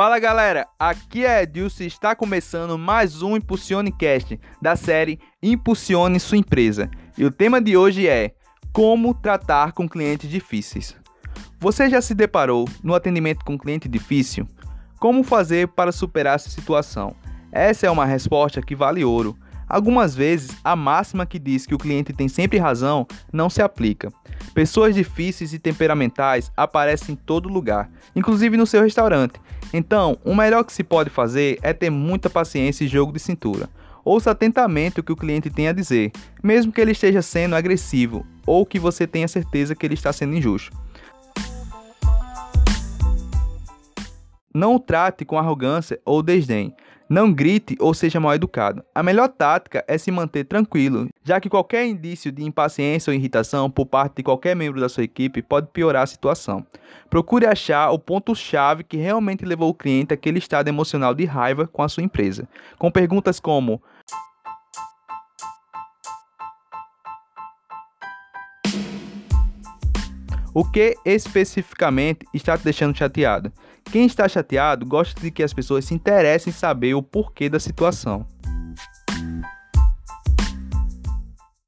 Fala galera, aqui é Edilson e está começando mais um Impulsione Cast da série Impulsione Sua Empresa. E o tema de hoje é Como tratar com clientes difíceis. Você já se deparou no atendimento com cliente difícil? Como fazer para superar essa situação? Essa é uma resposta que vale ouro. Algumas vezes, a máxima que diz que o cliente tem sempre razão não se aplica. Pessoas difíceis e temperamentais aparecem em todo lugar, inclusive no seu restaurante. Então, o melhor que se pode fazer é ter muita paciência e jogo de cintura. Ouça atentamente o que o cliente tem a dizer, mesmo que ele esteja sendo agressivo ou que você tenha certeza que ele está sendo injusto. Não o trate com arrogância ou desdém. Não grite ou seja mal educado. A melhor tática é se manter tranquilo, já que qualquer indício de impaciência ou irritação por parte de qualquer membro da sua equipe pode piorar a situação. Procure achar o ponto-chave que realmente levou o cliente àquele estado emocional de raiva com a sua empresa, com perguntas como: O que especificamente está te deixando chateado? Quem está chateado gosta de que as pessoas se interessem em saber o porquê da situação.